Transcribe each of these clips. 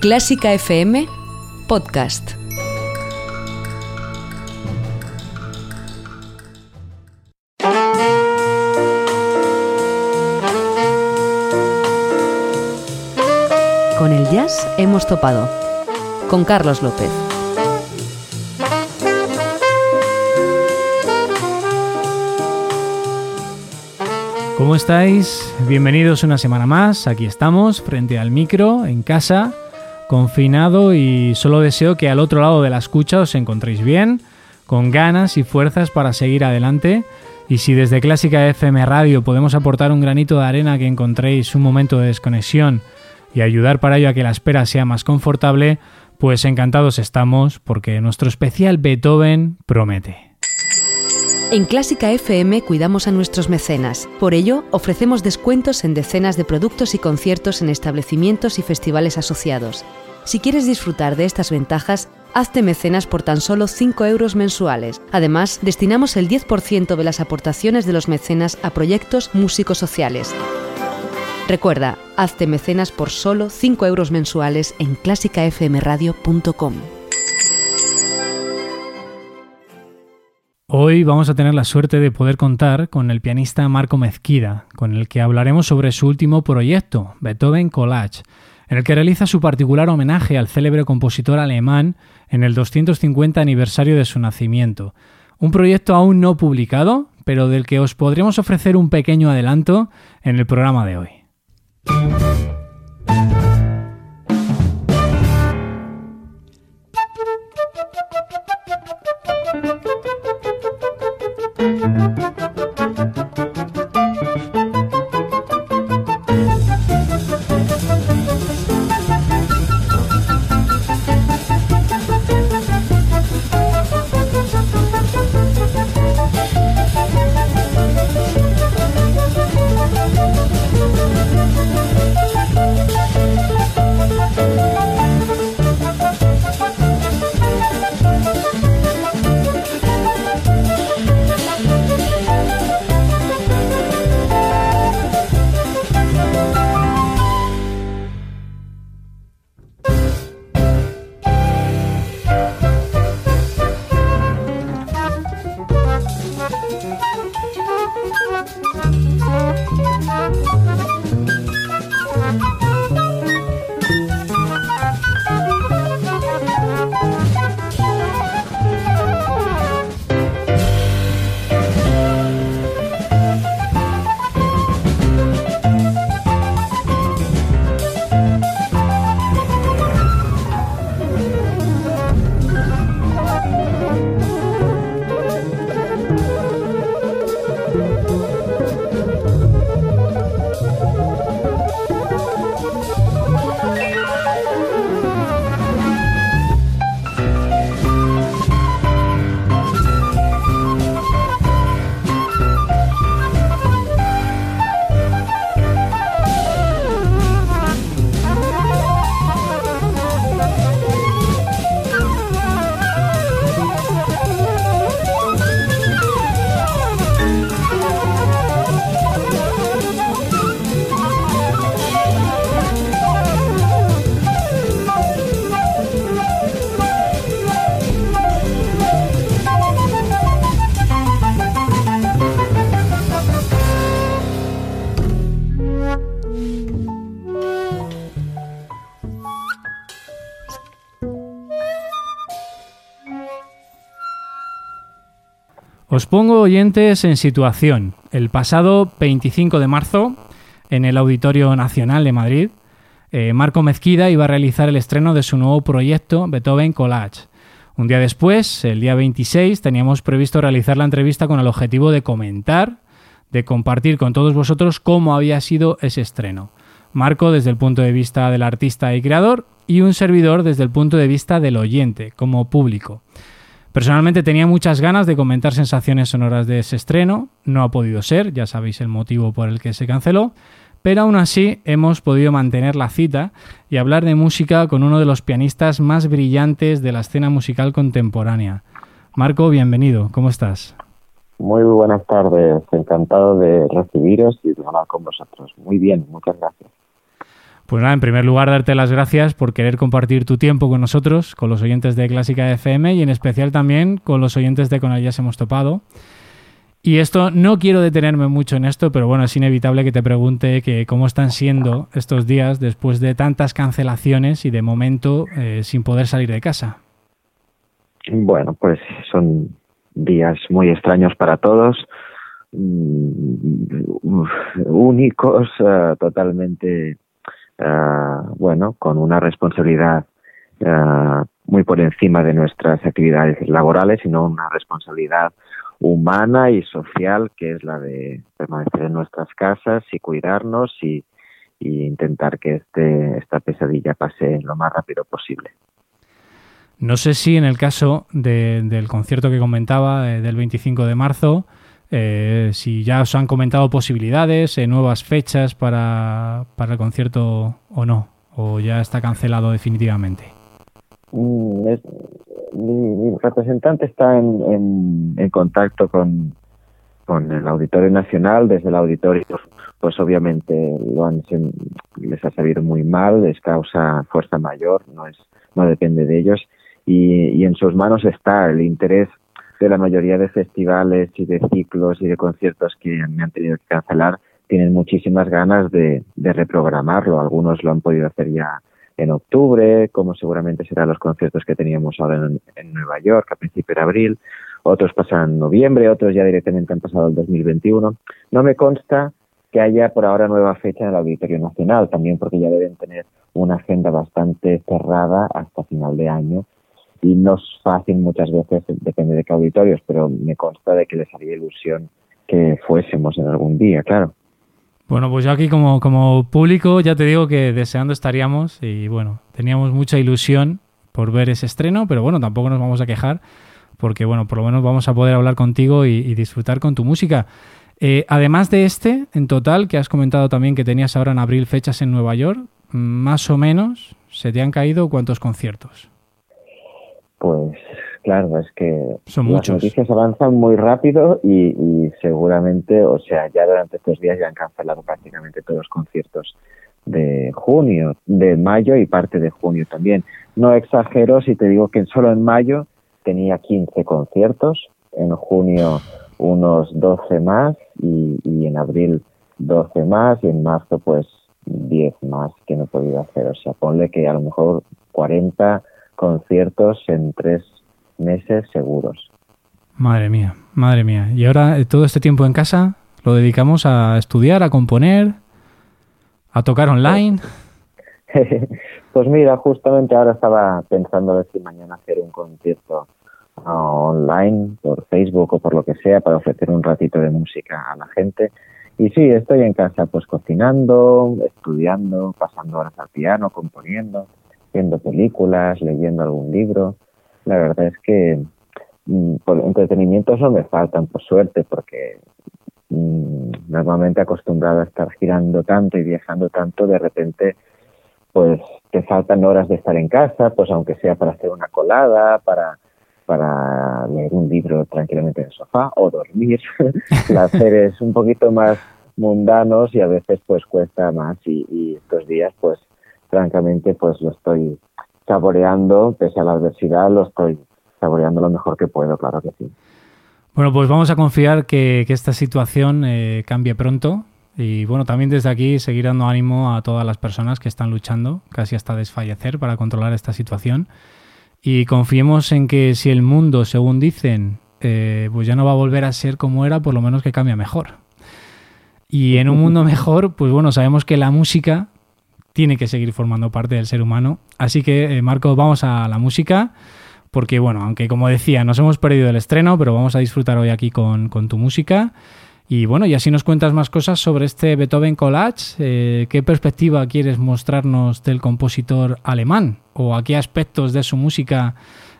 Clásica FM Podcast. Con el jazz hemos topado. Con Carlos López. ¿Cómo estáis? Bienvenidos una semana más. Aquí estamos, frente al micro, en casa, confinado y solo deseo que al otro lado de la escucha os encontréis bien, con ganas y fuerzas para seguir adelante. Y si desde Clásica FM Radio podemos aportar un granito de arena que encontréis un momento de desconexión y ayudar para ello a que la espera sea más confortable, pues encantados estamos porque nuestro especial Beethoven promete. En Clásica FM cuidamos a nuestros mecenas. Por ello, ofrecemos descuentos en decenas de productos y conciertos en establecimientos y festivales asociados. Si quieres disfrutar de estas ventajas, hazte mecenas por tan solo 5 euros mensuales. Además, destinamos el 10% de las aportaciones de los mecenas a proyectos músicos sociales. Recuerda, hazte mecenas por solo 5 euros mensuales en clásicafmradio.com. Hoy vamos a tener la suerte de poder contar con el pianista Marco Mezquida, con el que hablaremos sobre su último proyecto, Beethoven Collage, en el que realiza su particular homenaje al célebre compositor alemán en el 250 aniversario de su nacimiento. Un proyecto aún no publicado, pero del que os podremos ofrecer un pequeño adelanto en el programa de hoy. Thank you. Os pongo oyentes en situación. El pasado 25 de marzo, en el Auditorio Nacional de Madrid, eh, Marco Mezquida iba a realizar el estreno de su nuevo proyecto Beethoven Collage. Un día después, el día 26, teníamos previsto realizar la entrevista con el objetivo de comentar, de compartir con todos vosotros cómo había sido ese estreno. Marco desde el punto de vista del artista y creador y un servidor desde el punto de vista del oyente, como público. Personalmente tenía muchas ganas de comentar sensaciones sonoras de ese estreno, no ha podido ser, ya sabéis el motivo por el que se canceló, pero aún así hemos podido mantener la cita y hablar de música con uno de los pianistas más brillantes de la escena musical contemporánea. Marco, bienvenido, ¿cómo estás? Muy buenas tardes, encantado de recibiros y de hablar con vosotros. Muy bien, muchas gracias. Pues nada, en primer lugar, darte las gracias por querer compartir tu tiempo con nosotros, con los oyentes de Clásica FM y en especial también con los oyentes de Con ellas hemos topado. Y esto, no quiero detenerme mucho en esto, pero bueno, es inevitable que te pregunte que cómo están siendo estos días después de tantas cancelaciones y de momento eh, sin poder salir de casa. Bueno, pues son días muy extraños para todos, mm, únicos, uh, totalmente, uh, bueno, con una responsabilidad uh, muy por encima de nuestras actividades laborales, sino una responsabilidad humana y social que es la de permanecer en nuestras casas y cuidarnos y, intentar que este, esta pesadilla pase lo más rápido posible. No sé si en el caso del concierto que comentaba eh, del 25 de marzo, eh, si ya os han comentado posibilidades, eh, nuevas fechas para, para, el concierto o no, o ya está cancelado definitivamente. Mm, mi, representante está en, en, contacto con, con el Auditorio Nacional. Desde el auditorio, pues obviamente lo han, les ha salido muy mal, les causa fuerza mayor, no, es, no depende de ellos. Y, y en sus manos está el interés de la mayoría de festivales y de ciclos y de conciertos que me han tenido que cancelar tienen muchísimas ganas de, de reprogramarlo. Algunos lo han podido hacer ya en octubre, como seguramente serán los conciertos que teníamos ahora en, Nueva York a principios de abril, otros pasan en noviembre, otros ya directamente han pasado el 2021. No me consta que haya por ahora nueva fecha en el Auditorio Nacional, también porque ya deben tener una agenda bastante cerrada hasta final de año y no es fácil muchas veces, depende de qué auditorios, pero me consta de que les haría ilusión que fuésemos en algún día, claro. Bueno, pues yo aquí como, como público ya te digo que deseando estaríamos y bueno, teníamos mucha ilusión por ver ese estreno, pero bueno, tampoco nos vamos a quejar porque bueno, por lo menos vamos a poder hablar contigo y, disfrutar con tu música. Eh, además de este, en total, que has comentado también que tenías ahora en abril fechas en Nueva York, más o menos, ¿se te han caído cuántos conciertos? Pues Claro, es que las noticias avanzan muy rápido y, seguramente, o sea, ya durante estos días ya han cancelado prácticamente todos los conciertos de junio, de mayo y parte de junio también. No exagero si te digo que solo en mayo tenía 15 conciertos, en junio unos 12 más y, y en abril 12 más y en marzo pues 10 más que no he podido hacer. O sea, ponle que a lo mejor 40 conciertos en tres meses seguros. Madre mía, madre mía. Y ahora eh, todo este tiempo en casa lo dedicamos a estudiar, a componer, a tocar online. pues mira, justamente ahora estaba pensando a ver si mañana hacer un concierto ah, online por Facebook o por lo que sea para ofrecer un ratito de música a la gente. Y sí, estoy en casa pues cocinando, estudiando, pasando horas al piano, componiendo, viendo películas, leyendo algún libro. La verdad es que mm, entretenimientos no me faltan, por suerte, porque mm, normalmente acostumbrado a estar girando tanto y viajando tanto, de repente pues te faltan horas de estar en casa, pues aunque sea para hacer una colada, para para leer un libro tranquilamente en el sofá o dormir, es un poquito más mundanos y a veces pues cuesta más y, y estos días pues francamente pues lo estoy saboreando, pese a la adversidad, lo estoy saboreando lo mejor que puedo, claro que sí. Bueno, pues vamos a confiar que, esta situación eh, cambie pronto y bueno, también desde aquí seguir dando ánimo a todas las personas que están luchando casi hasta desfallecer para controlar esta situación y confiemos en que si el mundo, según dicen, eh, pues ya no va a volver a ser como era, por lo menos que cambie mejor. Y en un mundo mejor, pues bueno, sabemos que la música tiene que seguir formando parte del ser humano. Así que, eh, Marco, vamos a la música, porque, bueno, aunque como decía, nos hemos perdido el estreno, pero vamos a disfrutar hoy aquí con, tu música. Y bueno, y así nos cuentas más cosas sobre este Beethoven Collage. Eh, ¿Qué perspectiva quieres mostrarnos del compositor alemán? ¿O a qué aspectos de su música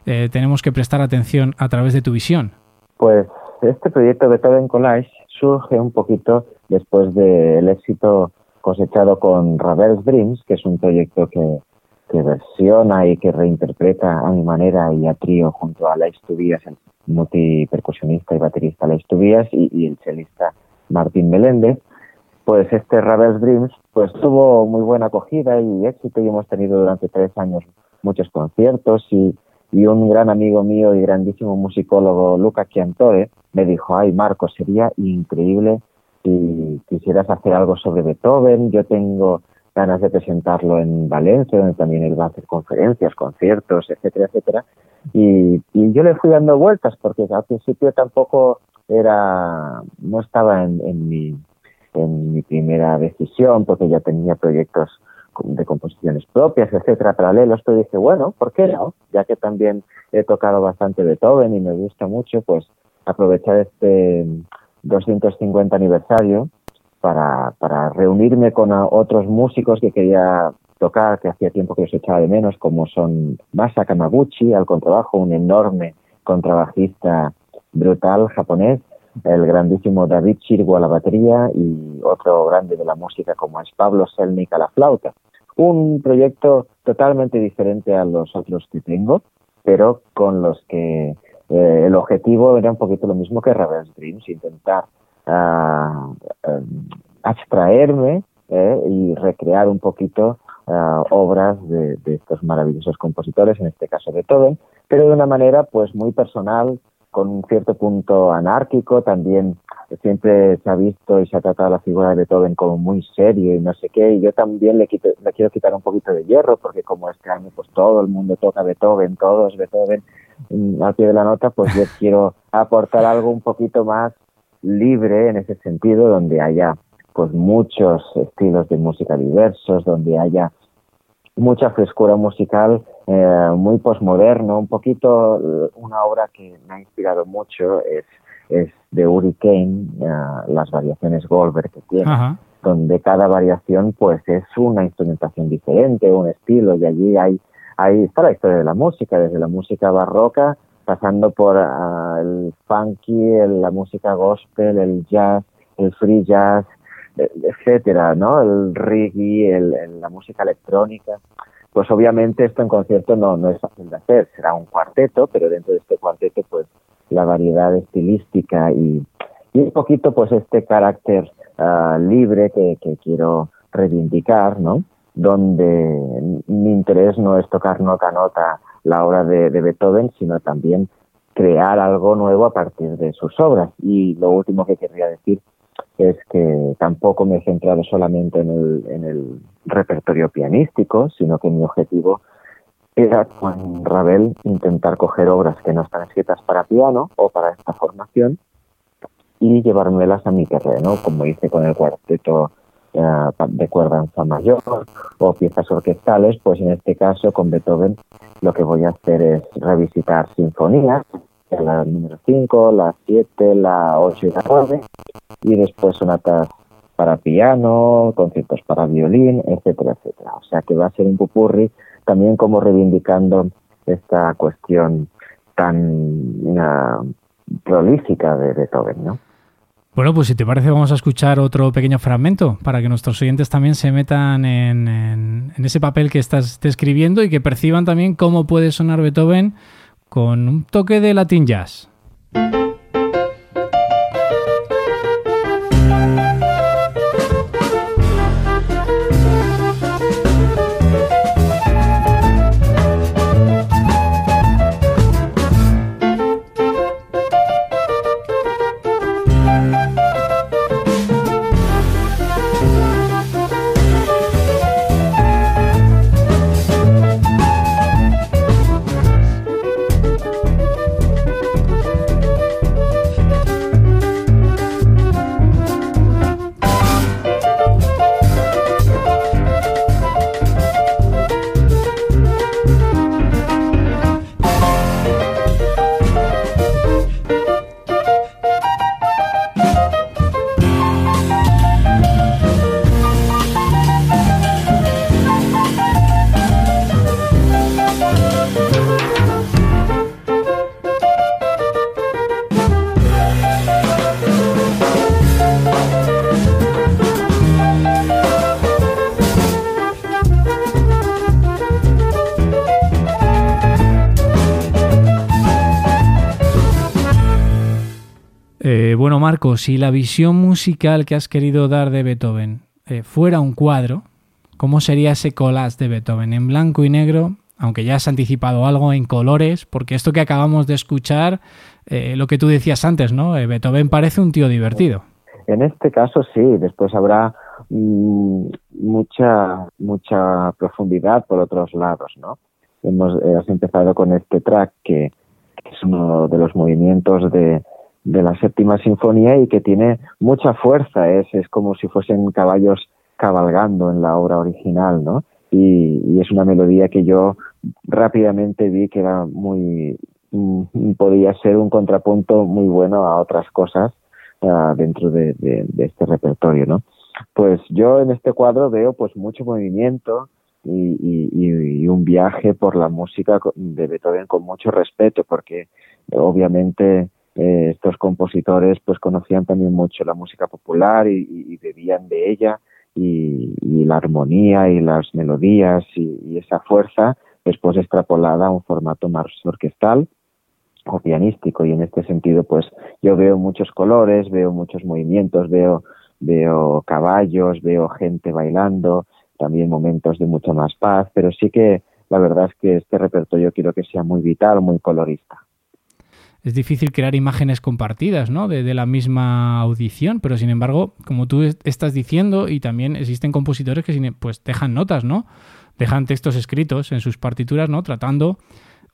eh, tenemos que prestar atención a través de tu visión? Pues este proyecto Beethoven Collage surge un poquito después del éxito cosechado con Ravel's Dreams, que es un proyecto que, que versiona y que reinterpreta a mi manera y a trío junto a Leis Tubías, el multipercusionista y baterista Leis Tubías y, y el chelista Martín Meléndez, pues este Ravel's Dreams pues tuvo muy buena acogida y éxito y hemos tenido durante tres años muchos conciertos y, y un gran amigo mío y grandísimo musicólogo, Luca Chiantore, me dijo, ay Marco, sería increíble si quisieras hacer algo sobre Beethoven, yo tengo ganas de presentarlo en Valencia, donde también él va a hacer conferencias, conciertos, etcétera, etcétera. Y, y yo le fui dando vueltas porque al principio tampoco era, no estaba en, en, mi, en mi primera decisión porque ya tenía proyectos de composiciones propias, etcétera, paralelos, pero dije, bueno, ¿por qué no? Ya que también he tocado bastante Beethoven y me gusta mucho, pues aprovechar este 250 aniversario para, para reunirme con otros músicos que quería tocar, que hacía tiempo que los echaba de menos, como son Masa Kamaguchi al contrabajo, un enorme contrabajista brutal japonés, el grandísimo David Chirgo a la batería y otro grande de la música como es Pablo Selnik a la flauta. Un proyecto totalmente diferente a los otros que tengo, pero con los que eh, el objetivo era un poquito lo mismo que Ravel's Dreams, intentar uh, abstraerme eh, y recrear un poquito uh, obras de, de, estos maravillosos compositores, en este caso Beethoven, pero de una manera pues muy personal, con un cierto punto anárquico, también siempre se ha visto y se ha tratado la figura de Beethoven como muy serio y no sé qué, y yo también le, quito, le quiero quitar un poquito de hierro, porque como este año pues todo el mundo toca Beethoven, todos Beethoven, mm, al pie de la nota, pues yo quiero aportar algo un poquito más libre en ese sentido, donde haya pues muchos estilos de música diversos, donde haya mucha frescura musical, eh, muy posmoderno, un poquito eh, una obra que me ha inspirado mucho es, es de Uri Kane, uh, las variaciones Goldberg que tiene, Ajá. donde cada variación pues es una instrumentación diferente, un estilo, y allí hay, ahí está la historia de la música, desde la música barroca, pasando por uh, el funky, la música gospel, el jazz, el free jazz, etcétera, ¿no? El reggae, la música electrónica. Pues obviamente esto en concierto no, no es fácil de hacer, será un cuarteto, pero dentro de este cuarteto pues la variedad estilística y, y un poquito pues este carácter uh, libre que, que quiero reivindicar, ¿no? Donde mi interés no es tocar nota a nota la obra de, Beethoven, sino también crear algo nuevo a partir de sus obras. Y lo último que querría decir es que tampoco me he centrado solamente en el, en el repertorio pianístico, sino que mi objetivo era con Ravel intentar coger obras que no están escritas para piano o para esta formación y llevármelas a mi terreno, como hice con el cuarteto de cuerda en fa mayor o piezas orquestales, pues en este caso con Beethoven lo que voy a hacer es revisitar sinfonías la número 5, la 7, la 8 y la 9, y después sonatas para piano, conciertos para violín, etcétera, etcétera. O sea que va a ser un pupurri también como reivindicando esta cuestión tan uh, prolífica de Beethoven, ¿no? Bueno, pues si te parece vamos a escuchar otro pequeño fragmento para que nuestros oyentes también se metan en, ese papel que estás describiendo y que perciban también cómo puede sonar Beethoven con un toque de Latin Jazz. Si la visión musical que has querido dar de Beethoven eh, fuera un cuadro, ¿cómo sería ese collage de Beethoven? ¿En blanco y negro? Aunque ya has anticipado algo en colores, porque esto que acabamos de escuchar, eh, lo que tú decías antes, ¿no? Eh, Beethoven parece un tío divertido. En este caso sí, después habrá mm, mucha mucha profundidad por otros lados, ¿no? Hemos has empezado con este track que es uno de los movimientos de, de la séptima sinfonía y que tiene mucha fuerza, es, es como si fuesen caballos cabalgando en la obra original, ¿no? Y, es una melodía que yo rápidamente vi que era muy, mm, podía ser un contrapunto muy bueno a otras cosas uh, dentro de, este repertorio, ¿no? Pues yo en este cuadro veo pues mucho movimiento y, y, un viaje por la música de Beethoven con mucho respeto, porque obviamente eh, estos compositores pues conocían también mucho la música popular y, bebían de ella y, la armonía y las melodías y, esa fuerza después extrapolada a un formato más orquestal o pianístico. Y en este sentido pues yo veo muchos colores, veo muchos movimientos, veo veo caballos, veo gente bailando, también momentos de mucha más paz, pero sí que la verdad es que este repertorio quiero que sea muy vital, muy colorista es difícil crear imágenes compartidas, ¿no? De, la misma audición, pero sin embargo, como tú estás diciendo, y también existen compositores que pues dejan notas, ¿no? Dejan textos escritos en sus partituras, ¿no? Tratando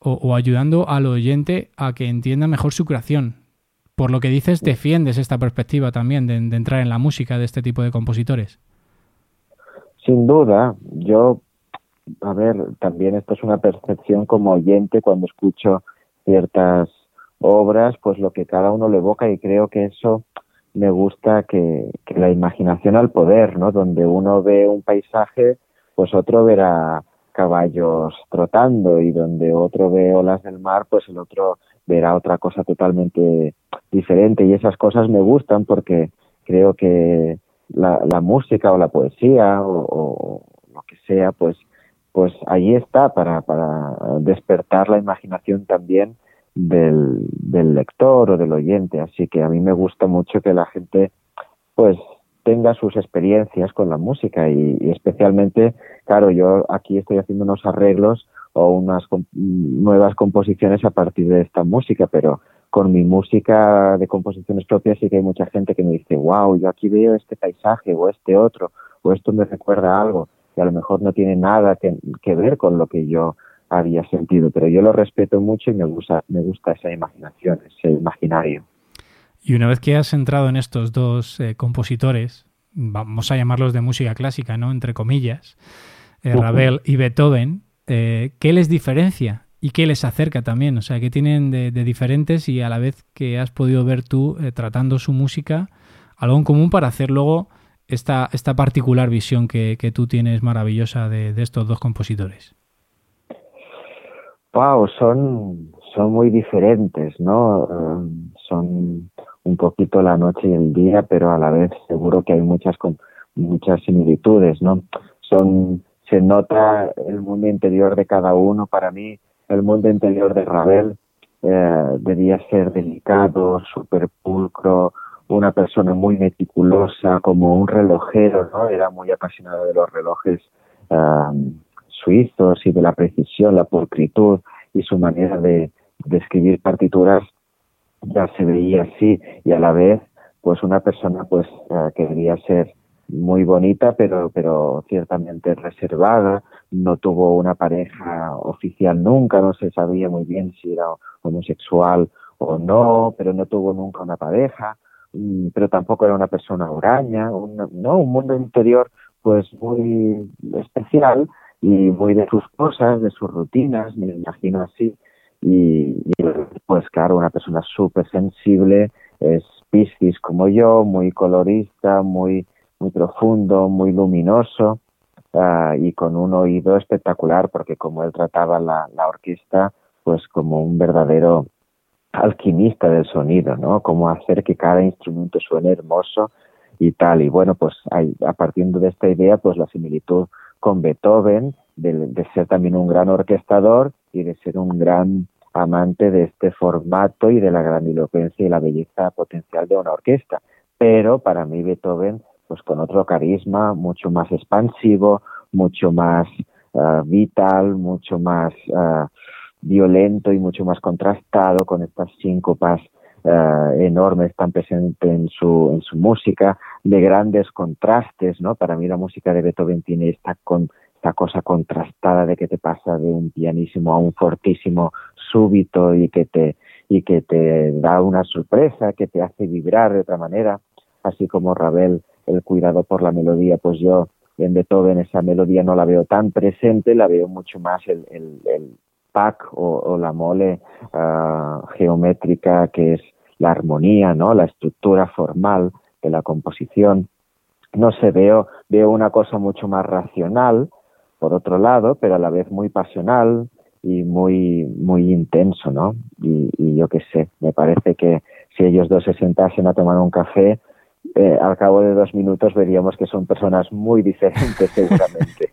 o, ayudando al oyente a que entienda mejor su creación. Por lo que dices, defiendes esta perspectiva también de, de entrar en la música de este tipo de compositores. Sin duda, yo, a ver, también esto es una percepción como oyente cuando escucho ciertas obras, pues lo que cada uno le evoca y creo que eso me gusta que, la imaginación al poder, ¿no? Donde uno ve un paisaje, pues otro verá caballos trotando y donde otro ve olas del mar, pues el otro verá otra cosa totalmente diferente y esas cosas me gustan porque creo que la, la música o la poesía o, o, lo que sea, pues pues ahí está para, para despertar la imaginación también del, del lector o del oyente. Así que a mí me gusta mucho que la gente pues tenga sus experiencias con la música y, especialmente, claro, yo aquí estoy haciendo unos arreglos o unas nuevas composiciones a partir de esta música, pero con mi música de composiciones propias sí que hay mucha gente que me dice, wow, yo aquí veo este paisaje o este otro, o esto me recuerda algo, que a lo mejor no tiene nada que, que ver con lo que yo había sentido, pero yo lo respeto mucho y me gusta, me gusta esa imaginación, ese imaginario. Y una vez que has entrado en estos dos eh, compositores, vamos a llamarlos de música clásica, ¿no? Entre comillas, eh, Ravel y Beethoven, eh, ¿qué les diferencia y qué les acerca también? O sea, ¿qué tienen de, diferentes y a la vez que has podido ver tú tratando su música, algo en común para hacer luego esta, esta particular visión que, tú tienes maravillosa de estos dos compositores? Wow, son, son muy diferentes, ¿no? Um, son un poquito la noche y el día, pero a la vez seguro que hay muchas muchas similitudes, ¿no? Son se nota el mundo interior de cada uno. Para mí, el mundo interior de Ravel eh, debía ser delicado, súper pulcro, una persona muy meticulosa, como un relojero, ¿no? Era muy apasionado de los relojes um, suizos y de la precisión, la pulcritud y su manera de, escribir partituras ya se veía así. Y a la vez pues una persona pues eh, que debía ser muy bonita pero pero ciertamente reservada. No tuvo una pareja oficial nunca no se sabía muy bien si era homosexual o no pero no tuvo nunca una pareja. Mm, pero tampoco era una persona huraña no un mundo interior pues muy especial y muy de sus cosas, de sus rutinas, me imagino así. Y, pues claro, una persona súper sensible, es Piscis como yo, muy colorista, muy, muy profundo, muy luminoso uh, y con un oído espectacular porque como él trataba la, la orquesta pues como un verdadero alquimista del sonido, ¿no? Cómo hacer que cada instrumento suene hermoso y tal. Y bueno, pues a partir de esta idea, pues la similitud con Beethoven, de, ser también un gran orquestador y de ser un gran amante de este formato y de la grandilocuencia y la belleza potencial de una orquesta. Pero para mí Beethoven, pues con otro carisma, mucho más expansivo, mucho más ah, vital, mucho más ah, violento y mucho más contrastado con estas síncopas uh, enormes tan presentes en su, en su música, de grandes contrastes, ¿no? Para mí la música de Beethoven tiene esta, cosa contrastada de que te pasa de un pianísimo a un fortísimo súbito y que te, y que te da una sorpresa, que te hace vibrar de otra manera, así como Ravel, el cuidado por la melodía, pues yo en Beethoven esa melodía no la veo tan presente, la veo mucho más el, el, pack o, la mole uh, geométrica que es la armonía, ¿no? La estructura formal de la composición. No sé, veo, veo una cosa mucho más racional, por otro lado, pero a la vez muy pasional y muy, muy intenso, ¿no? Y, yo qué sé, me parece que si ellos dos se sentasen a tomar un café, eh, al cabo de dos minutos veríamos que son personas muy diferentes seguramente.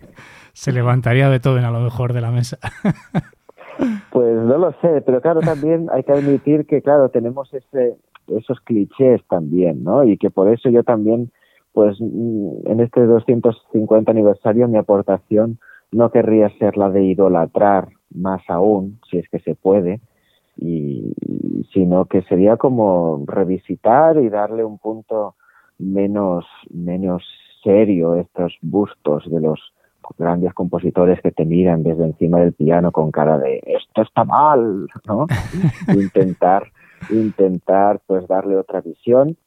se levantaría de todo en a lo mejor de la mesa. Pues no lo sé, pero claro, también hay que admitir que, claro, tenemos ese, esos clichés también, ¿no? Y que por eso yo también, pues mm, en este 250 aniversario, mi aportación no querría ser la de idolatrar más aún, si es que se puede, y, sino que sería como revisitar y darle un punto menos, menos serio estos bustos de los grandes compositores que te miran desde encima del piano con cara de esto está mal, ¿no? intentar, intentar pues darle otra visión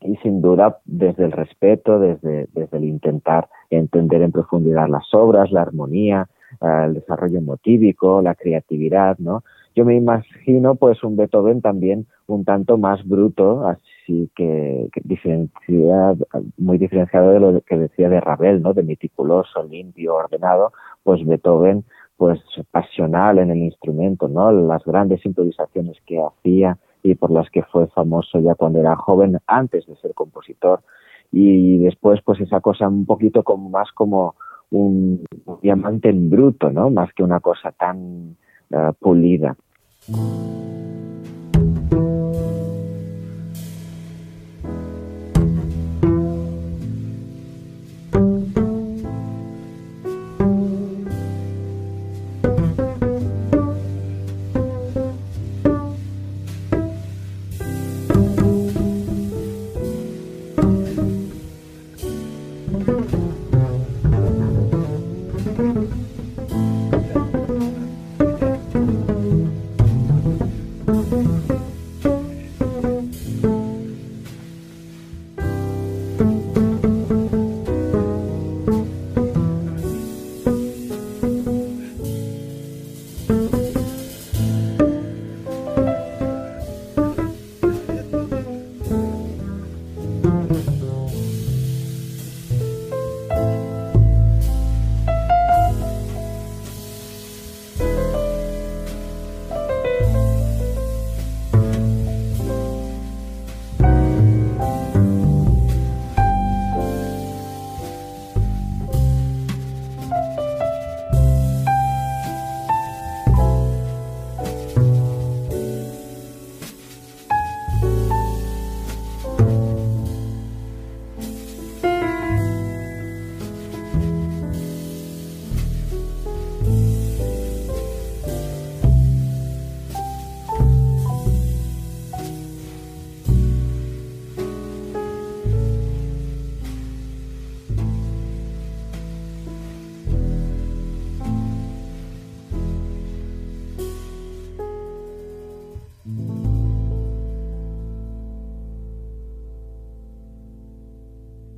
y sin duda desde el respeto, desde, desde el intentar entender en profundidad las obras, la armonía, eh, el desarrollo motívico, la creatividad, ¿no? Yo me imagino pues un Beethoven también un tanto más bruto, así que, muy diferenciado de lo que decía de Ravel, ¿no? De meticuloso, limpio, ordenado, pues Beethoven pues pasional en el instrumento, ¿no? Las grandes improvisaciones que hacía y por las que fue famoso ya cuando era joven, antes de ser compositor. Y después, pues esa cosa un poquito como más como un, diamante en bruto, ¿no? Más que una cosa tan uh, pulida.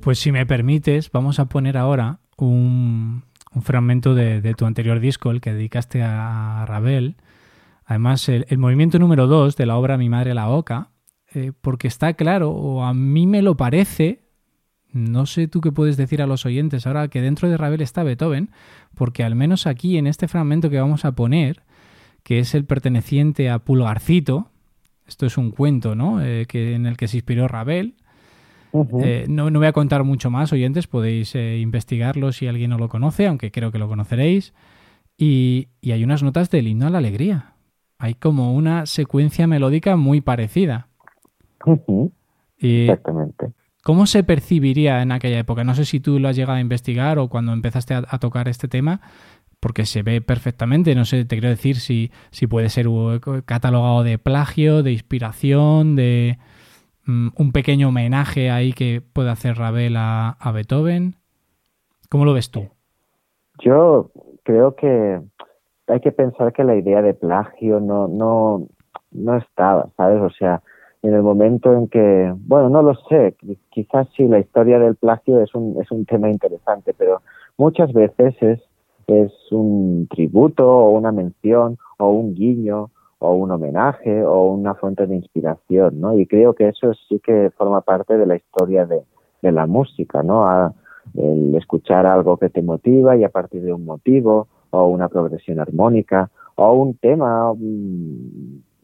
Pues si me permites, vamos a poner ahora un, fragmento de, tu anterior disco, el que dedicaste a Ravel. Además, el, movimiento número 2 de la obra Mi Madre la Oca, eh, porque está claro, o a mí me lo parece, no sé tú qué puedes decir a los oyentes ahora que dentro de Ravel está Beethoven, porque al menos aquí en este fragmento que vamos a poner, que es el perteneciente a Pulgarcito, esto es un cuento ¿no? Eh, que, en el que se inspiró Ravel, eh, no, no, voy a contar mucho más, oyentes, podéis eh, investigarlo si alguien no lo conoce, aunque creo que lo conoceréis. Y, hay unas notas del himno a la alegría. hay como una secuencia melódica muy parecida. Exactamente. ¿Cómo se percibiría en aquella época? No sé si tú lo has llegado a investigar o cuando empezaste a, tocar este tema, porque se ve perfectamente. No sé, te quiero decir si, si puede ser catalogado de plagio, de inspiración, de mm, un pequeño homenaje ahí que puede hacer Ravel a, Beethoven. ¿Cómo lo ves tú? Yo creo que hay que pensar que la idea de plagio no, no, no estaba, ¿sabes? O sea, en el momento en que, bueno, no lo sé, quizás sí, la historia del plagio es un, es un tema interesante, pero muchas veces es, es un tributo o una mención o un guiño o un homenaje o una fuente de inspiración, ¿no? Y creo que eso sí que forma parte de la historia de, de la música, ¿no? el escuchar algo que te motiva y a partir de un motivo o una progresión armónica o un tema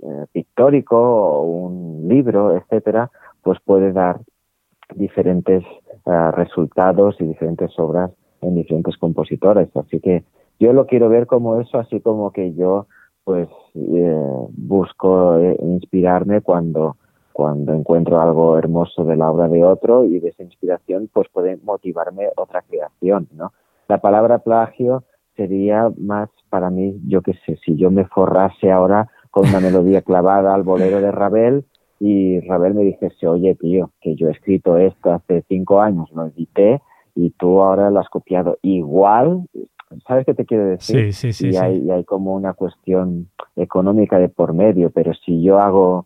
eh, pictórico o un libro, etcétera, pues puede dar diferentes eh, resultados y diferentes obras en diferentes compositores. Así que yo lo quiero ver como eso, así como que yo pues eh, busco inspirarme cuando cuando encuentro algo hermoso de la obra de otro y de esa inspiración pues puede motivarme otra creación, ¿no? La palabra plagio sería más para mí, yo qué sé, si yo me forrase ahora con una melodía clavada al bolero de Ravel y Ravel me dijese, oye tío, que yo he escrito esto hace cinco años, lo edité y tú ahora lo has copiado igual, ¿sabes qué te quiero decir? Sí, sí, sí. Y, Hay, y hay como una cuestión económica de por medio, pero si yo hago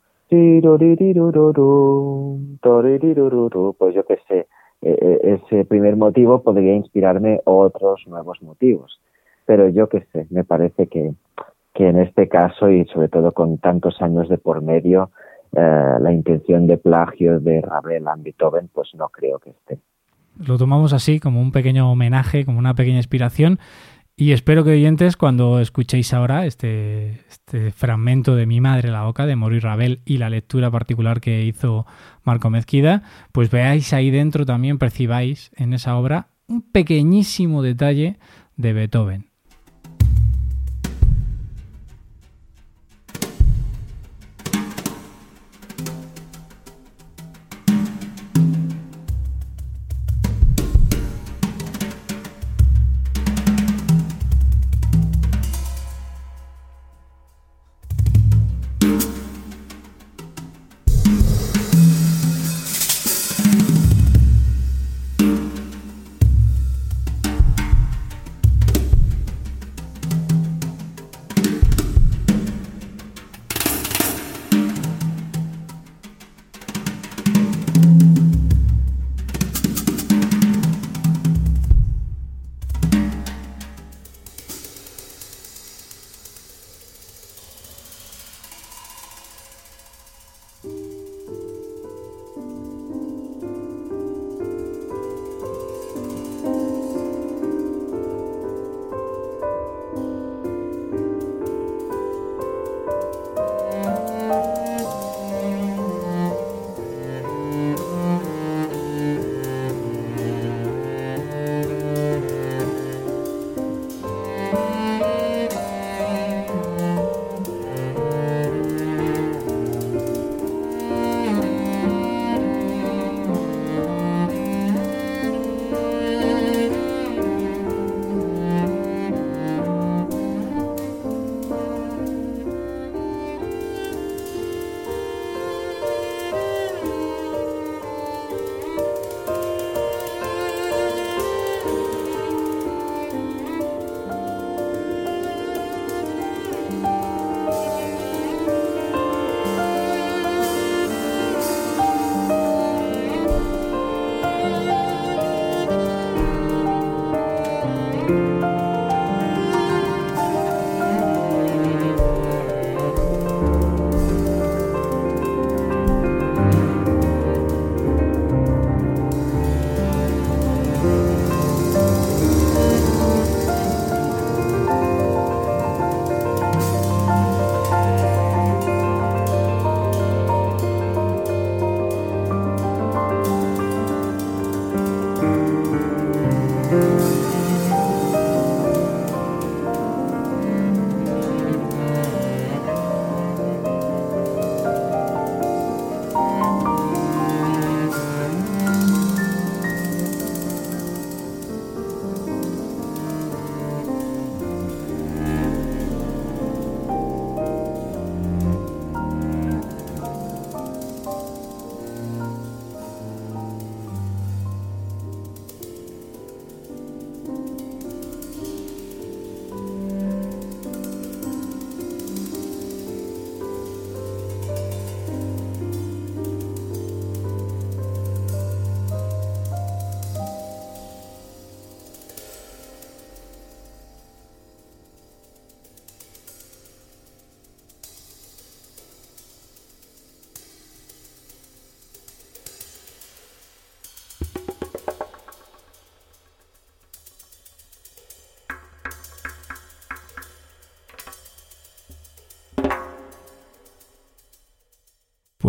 pues yo qué sé, e, e, ese primer motivo podría inspirarme otros nuevos motivos. Pero yo qué sé, me parece que, que en este caso y sobre todo con tantos años de por medio, eh, la intención de plagio de Ravel a Beethoven, pues no creo que esté. Lo tomamos así, como un pequeño homenaje, como una pequeña inspiración. Y espero que oyentes, cuando escuchéis ahora este, este, fragmento de Mi madre la boca de Maurice Ravel y la lectura particular que hizo Marco Mezquida, pues veáis ahí dentro también, percibáis en esa obra un pequeñísimo detalle de Beethoven.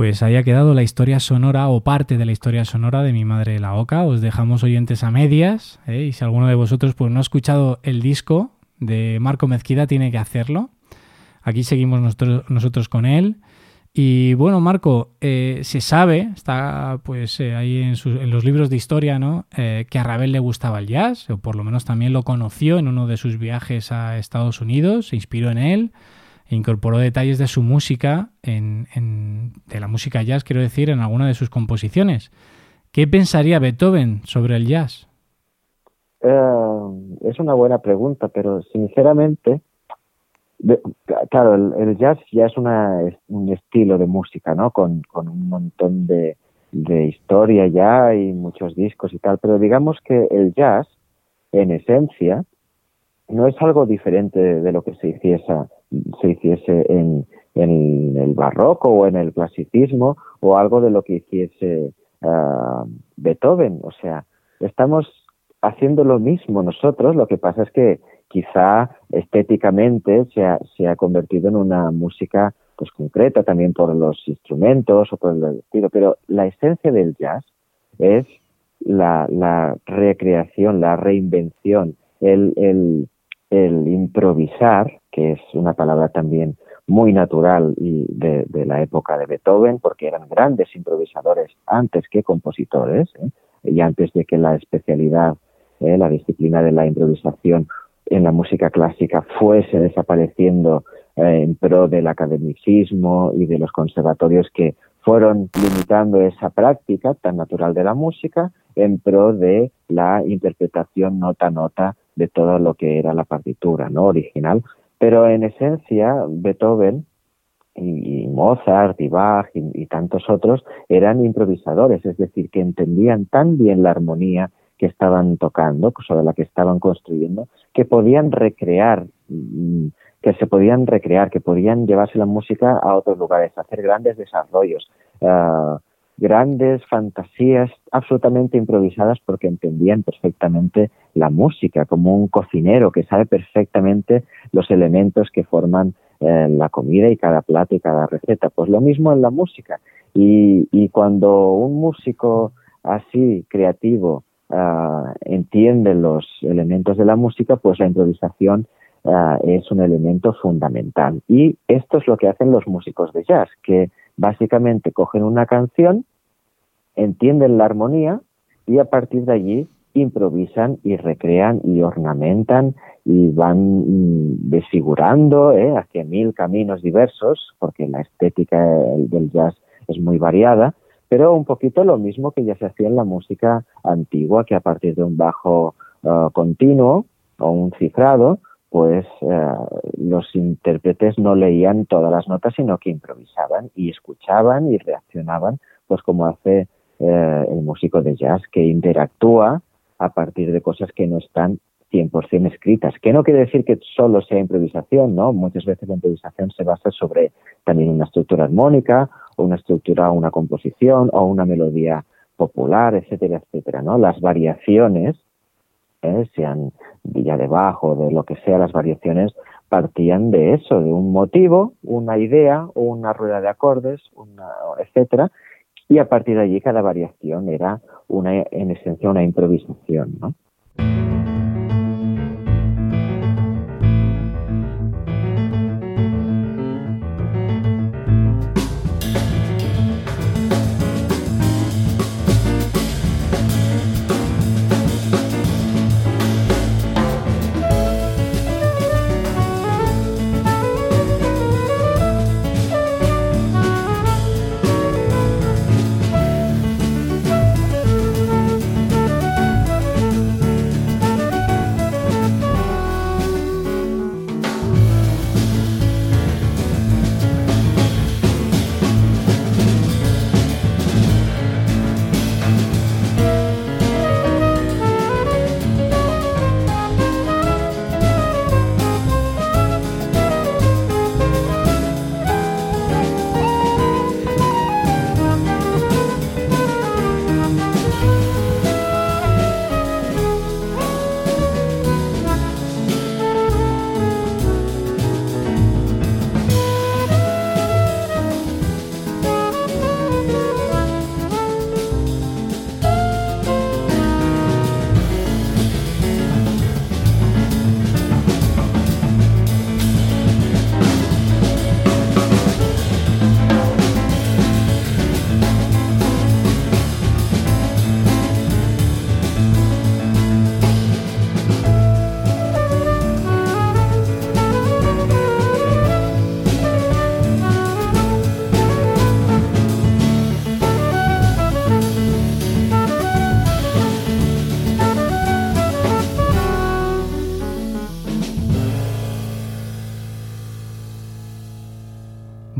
Pues ahí quedado la historia sonora o parte de la historia sonora de mi madre la Oca. Os dejamos oyentes a medias ¿eh? y si alguno de vosotros pues, no ha escuchado el disco de Marco Mezquida tiene que hacerlo. Aquí seguimos nosotros, nosotros con él. Y bueno, Marco, eh, se sabe, está pues eh, ahí en, los libros de historia, ¿no? que a Ravel le gustaba el jazz, o por lo menos también lo conoció en uno de sus viajes a Estados Unidos, se inspiró en él incorporó detalles de su música, en, de la música jazz, quiero decir, en alguna de sus composiciones. ¿Qué pensaría Beethoven sobre el jazz? Eh, es una buena pregunta, pero sinceramente, claro, el, jazz ya es una, un estilo de música, ¿no? Con, un montón de, de historia ya y muchos discos y tal, pero digamos que el jazz, en esencia, no es algo diferente de lo que se hiciese se hiciese en, el barroco o en el clasicismo o algo de lo que hiciese ah, Beethoven. O sea, estamos haciendo lo mismo nosotros, lo que pasa es que quizá estéticamente se ha, se ha convertido en una música pues concreta también por los instrumentos o por el estilo, pero la esencia del jazz es la, la recreación, la reinvención, el, el, el improvisar, que es una palabra también muy natural y de, la época de Beethoven, porque eran grandes improvisadores antes que compositores, ¿eh? y antes de que la especialidad, ¿eh? la disciplina de la improvisación en la música clásica fuese desapareciendo eh, en pro del academicismo y de los conservatorios que fueron limitando esa práctica tan natural de la música en pro de la interpretación nota a nota de todo lo que era la partitura no original pero en esencia Beethoven y, Mozart y Bach y, tantos otros eran improvisadores es decir que entendían tan bien la armonía que estaban tocando sobre la que estaban construyendo que podían recrear mm, que se podían recrear, que podían llevarse la música a otros lugares, hacer grandes desarrollos, uh, grandes fantasías absolutamente improvisadas porque entendían perfectamente la música, como un cocinero que sabe perfectamente los elementos que forman eh, la comida y cada plato y cada receta. Pues lo mismo en la música. Y, y cuando un músico así creativo uh, entiende los elementos de la música, pues la improvisación uh, es un elemento fundamental. Y esto es lo que hacen los músicos de jazz, que básicamente cogen una canción, entienden la armonía y a partir de allí improvisan y recrean y ornamentan y van mm, desfigurando ¿eh? hacia mil caminos diversos, porque la estética del jazz es muy variada, pero un poquito lo mismo que ya se hacía en la música antigua, que a partir de un bajo uh, continuo o un cifrado, pues eh, los intérpretes no leían todas las notas, sino que improvisaban y escuchaban y reaccionaban, pues como hace eh, el músico de jazz, que interactúa a partir de cosas que no están 100% escritas, que no quiere decir que solo sea improvisación, ¿no? Muchas veces la improvisación se basa sobre también una estructura armónica, o una estructura, una composición, o una melodía popular, etcétera, etcétera, ¿no? Las variaciones ¿eh? sean Villa de Bajo, de lo que sea, las variaciones partían de eso, de un motivo, una idea o una rueda de acordes, una, etcétera, y a partir de allí cada variación era una, en esencia una improvisación, ¿no?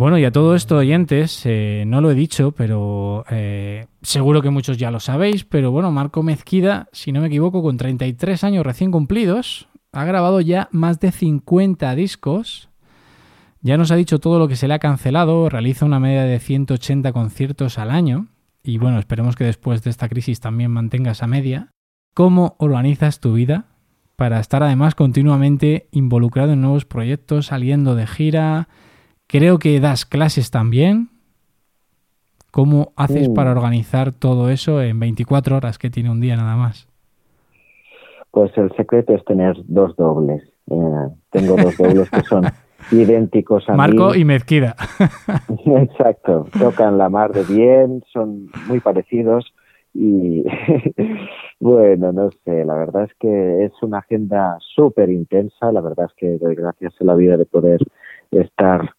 Bueno, y a todo esto, oyentes, eh, no lo he dicho, pero eh, seguro que muchos ya lo sabéis, pero bueno, Marco Mezquida, si no me equivoco, con 33 años recién cumplidos, ha grabado ya más de 50 discos. Ya nos ha dicho todo lo que se le ha cancelado, realiza una media de 180 conciertos al año, y bueno, esperemos que después de esta crisis también mantenga esa media. ¿Cómo organizas tu vida para estar además continuamente involucrado en nuevos proyectos, saliendo de gira? Creo que das clases también. ¿Cómo haces Mm. para organizar todo eso en 24 horas que tiene un día nada más? Pues el secreto es tener dos dobles. Eh, tengo dos dobles que son idénticos a Marco mí. y Mezquida. Exacto, tocan la mar de bien, son muy parecidos y bueno, no sé, la verdad es que es una agenda súper intensa, la verdad es que doy gracias a la vida de poder estar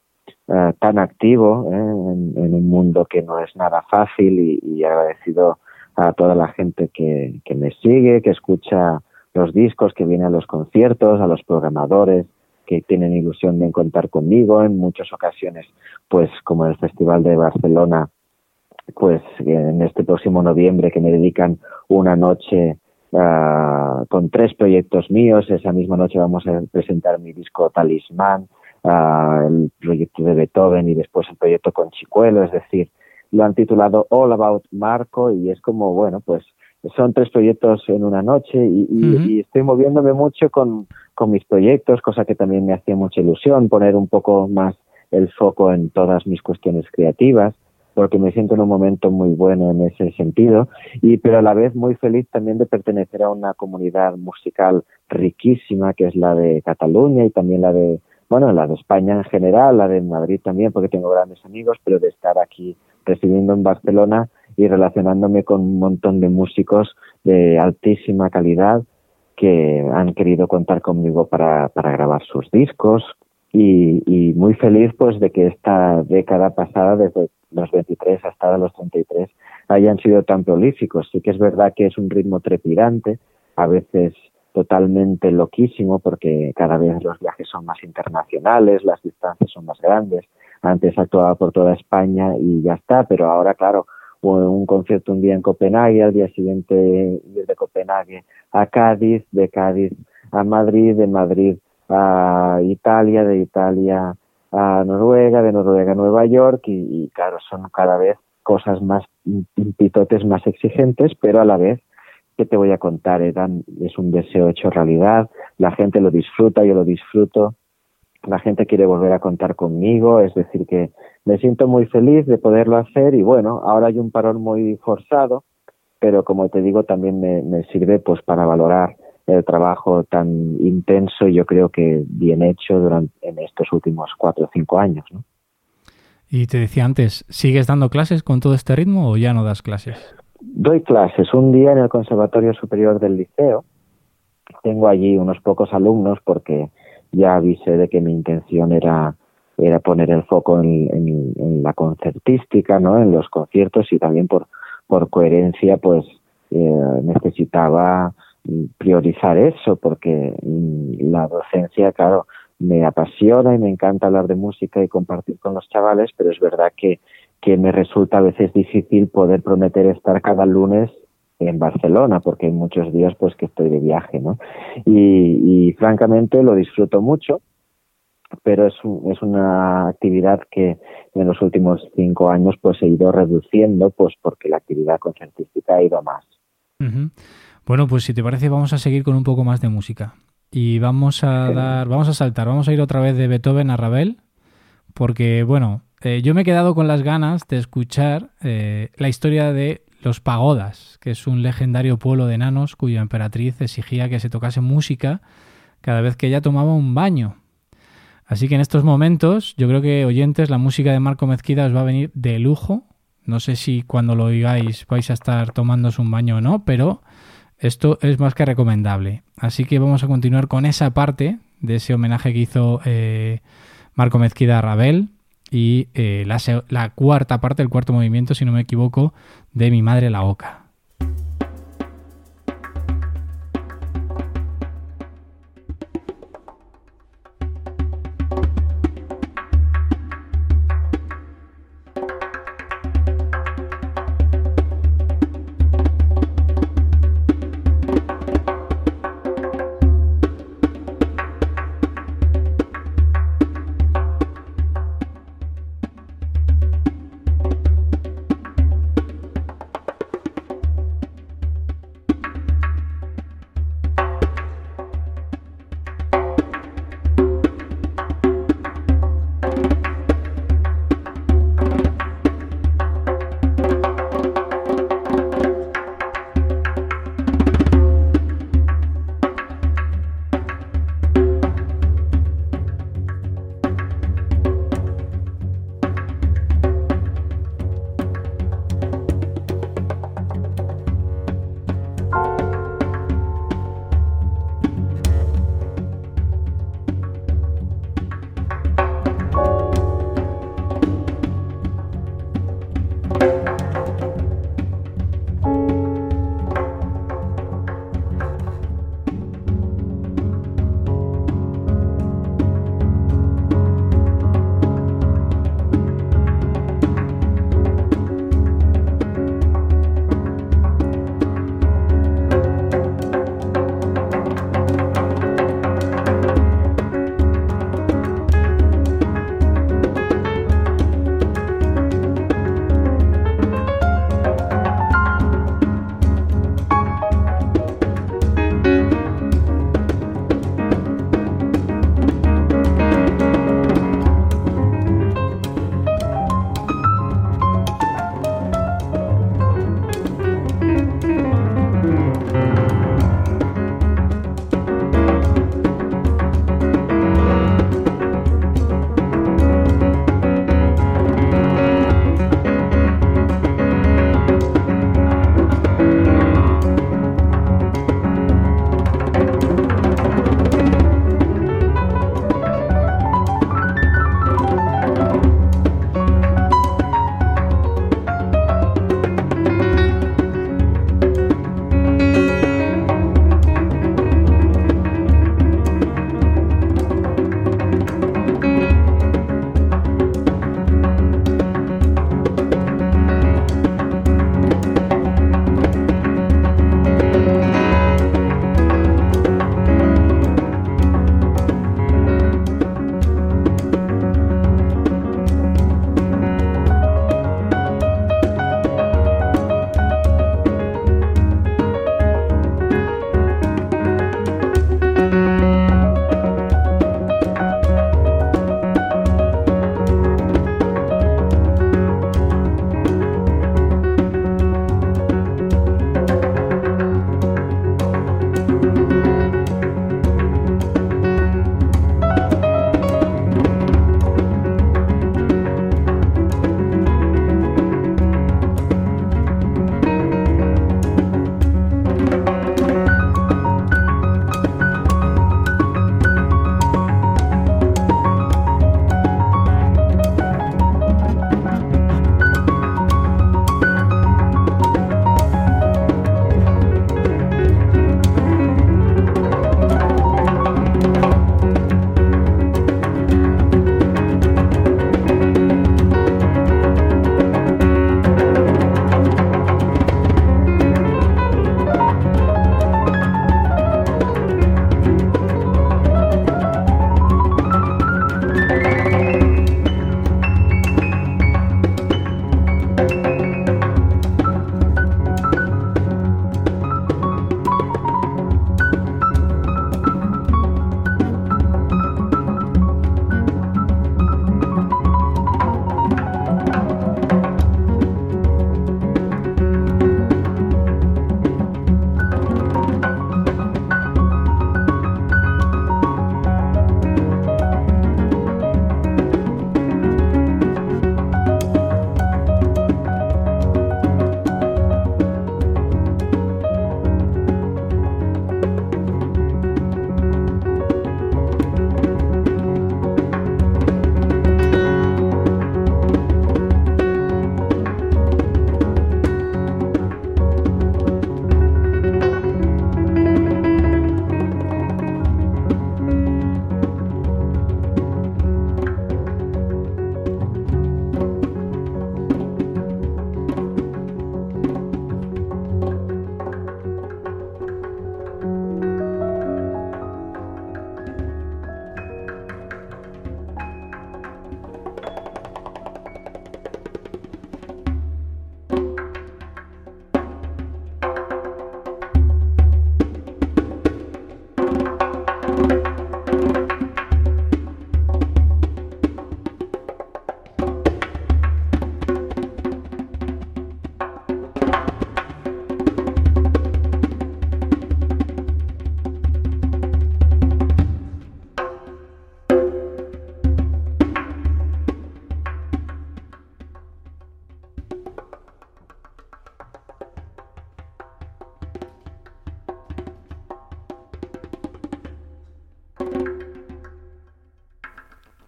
eh, tan activo eh, en, un mundo que no es nada fácil y, agradecido a toda la gente que, que me sigue, que escucha los discos, que viene a los conciertos, a los programadores que tienen ilusión de contar conmigo en muchas ocasiones, pues como el Festival de Barcelona, pues en este próximo noviembre que me dedican una noche uh, con tres proyectos míos. Esa misma noche vamos a presentar mi disco Talismán, uh, el proyecto de Beethoven y después el proyecto con Chicuelo, es decir, lo han titulado All About Marco y es como, bueno, pues son tres proyectos en una noche y, y, uh -huh. y estoy moviéndome mucho con, con mis proyectos, cosa que también me hacía mucha ilusión, poner un poco más el foco en todas mis cuestiones creativas porque me siento en un momento muy bueno en ese sentido y pero a la vez muy feliz también de pertenecer a una comunidad musical riquísima que es la de Cataluña y también la de bueno la de España en general la de Madrid también porque tengo grandes amigos pero de estar aquí residiendo en Barcelona y relacionándome con un montón de músicos de altísima calidad que han querido contar conmigo para, para grabar sus discos y, y muy feliz pues de que esta década pasada desde los 23 hasta los 33 hayan sido tan prolíficos. Sí que es verdad que es un ritmo trepidante, a veces totalmente loquísimo porque cada vez los viajes son más internacionales, las distancias son más grandes. Antes actuaba por toda España y ya está, pero ahora, claro, un concierto un día en Copenhague, al día siguiente de Copenhague a Cádiz, de Cádiz a Madrid, de Madrid a Italia, de Italia a Noruega, de Noruega a Nueva York y, y, claro, son cada vez cosas más pitotes más exigentes, pero a la vez que te voy a contar, Eran, es un deseo hecho realidad, la gente lo disfruta, yo lo disfruto, la gente quiere volver a contar conmigo, es decir que me siento muy feliz de poderlo hacer y bueno, ahora hay un parón muy forzado, pero como te digo también me, me sirve pues para valorar el trabajo tan intenso y yo creo que bien hecho durante en estos últimos cuatro o cinco años. ¿no? Y te decía antes, ¿sigues dando clases con todo este ritmo o ya no das clases? Doy clases un día en el Conservatorio Superior del Liceo. Tengo allí unos pocos alumnos porque ya avisé de que mi intención era, era poner el foco en, en, la concertística, ¿no? en los conciertos y también por, por coherencia pues eh, necesitaba priorizar eso porque la docencia, claro, me apasiona y me encanta hablar de música y compartir con los chavales, pero es verdad que, que me resulta a veces difícil poder prometer estar cada lunes en Barcelona porque hay muchos días pues que estoy de viaje, ¿no? Y, y francamente lo disfruto mucho, pero es, un, es una actividad que en los últimos cinco años pues he ido reduciendo pues porque la actividad concertística ha ido a más. Uh -huh. Bueno, pues si te parece vamos a seguir con un poco más de música. Y vamos a dar, vamos a saltar, vamos a ir otra vez de Beethoven a Ravel, porque bueno, eh, yo me he quedado con las ganas de escuchar eh, la historia de los pagodas, que es un legendario pueblo de enanos cuya emperatriz exigía que se tocase música cada vez que ella tomaba un baño. Así que en estos momentos, yo creo que oyentes, la música de Marco Mezquida os va a venir de lujo. No sé si cuando lo oigáis vais a estar tomándose un baño o no, pero esto es más que recomendable. Así que vamos a continuar con esa parte de ese homenaje que hizo eh, Marco Mezquida a Ravel y eh, la, la, cuarta parte, el cuarto movimiento, si no me equivoco, de Mi Madre la Oca.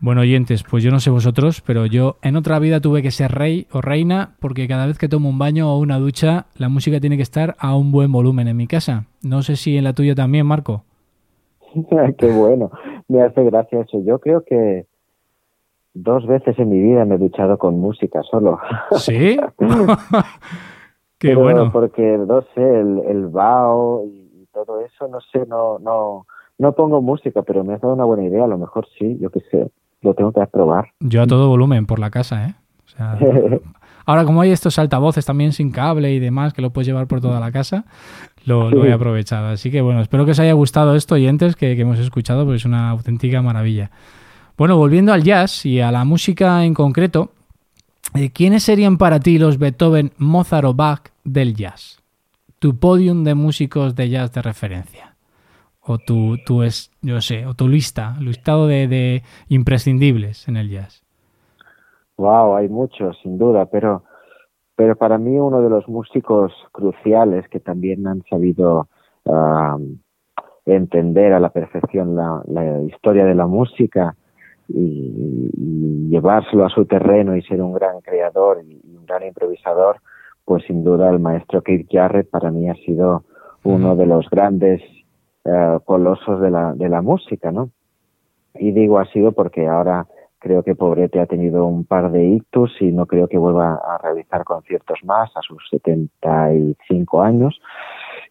Bueno, oyentes, pues yo no sé vosotros, pero yo en otra vida tuve que ser rey o reina porque cada vez que tomo un baño o una ducha, la música tiene que estar a un buen volumen en mi casa. No sé si en la tuya también, Marco. Qué bueno, me hace gracia eso. Yo creo que dos veces en mi vida me he duchado con música solo. ¿Sí? Qué bueno. Porque, no sé, el, el bao y todo eso, no sé, no, no, no pongo música, pero me has dado una buena idea. A lo mejor sí, yo qué sé, lo tengo que probar. Yo a todo volumen por la casa, ¿eh? ahora, como hay estos altavoces también sin cable y demás, que lo puedes llevar por toda la casa, lo, he aprovechado. Así que bueno, espero que os haya gustado esto, oyentes, que, que hemos escuchado, porque es una auténtica maravilla. Bueno, volviendo al jazz y a la música en concreto, eh, ¿quiénes serían para ti los Beethoven, Mozart o Bach del jazz? Tu podium de músicos de jazz de referencia. O tu, tu es, yo sé, o tu lista, listado de, de imprescindibles en el jazz. Wow, hay muchos, sin duda, pero, pero para mí uno de los músicos cruciales que también han sabido entender a la perfección la, la historia de la música y, llevárselo a su terreno y ser un gran creador y, un gran improvisador, pues sin duda el maestro Keith Jarrett para mí ha sido uno de los grandes eh, colosos de la, de la música, ¿no? Y digo ha sido porque ahora creo que Pobrete ha tenido un par de ictus y no creo que vuelva a realizar conciertos más a sus 75 años.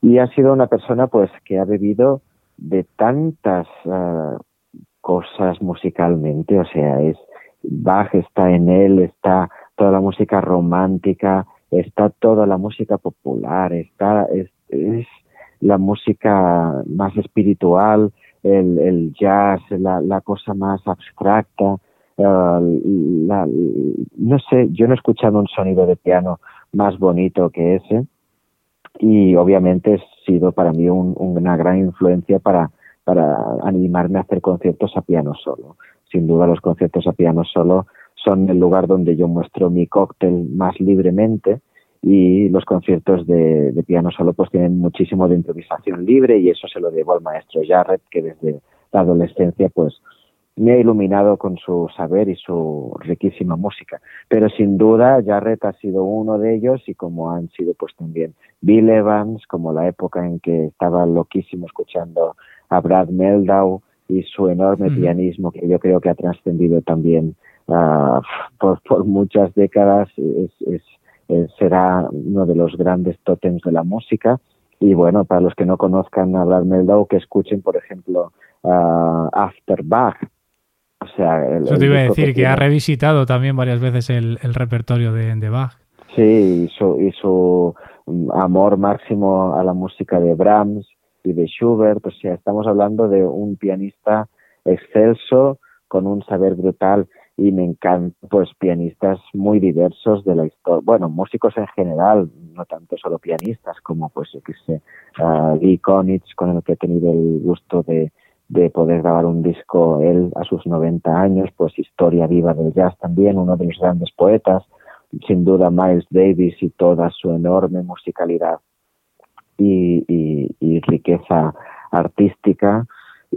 Y ha sido una persona pues que ha bebido de tantas uh, cosas musicalmente, o sea, es Bach está en él, está toda la música romántica, está toda la música popular, está es, la música más espiritual, el, el jazz, la, la, cosa más abstracta, la, no sé, yo no he escuchado un sonido de piano más bonito que ese y obviamente ha sido para mí un, una gran influencia para para animarme a hacer conciertos a piano solo. Sin duda los conciertos a piano solo son el lugar donde yo muestro mi cóctel más libremente y los conciertos de, piano solo pues tienen muchísimo de improvisación libre y eso se lo debo al maestro Jarrett que desde la adolescencia pues me ha iluminado con su saber y su riquísima música. Pero sin duda Jarrett ha sido uno de ellos y como han sido pues también Bill Evans, como la época en que estaba loquísimo escuchando a Brad Meldau y su enorme pianismo que yo creo que ha trascendido también uh, por, por, muchas décadas es, es, será uno de los grandes tótems de la música. Y bueno para los que no conozcan a Brad Meldau que escuchen por ejemplo uh, After Bach. O sea, Eso te iba a decir, que, ha revisitado también varias veces el, el repertorio de, de, Bach. Sí, y su, y su amor máximo a la música de Brahms, y de Schubert, o sea, estamos hablando de un pianista excelso con un saber brutal y me encantan pues pianistas muy diversos de la historia, bueno, músicos en general, no tanto solo pianistas como pues yo qué sé, uh, Lee Konitz con el que he tenido el gusto de, de poder grabar un disco él a sus 90 años, pues historia viva del jazz también, uno de los grandes poetas, sin duda Miles Davis y toda su enorme musicalidad y, riqueza artística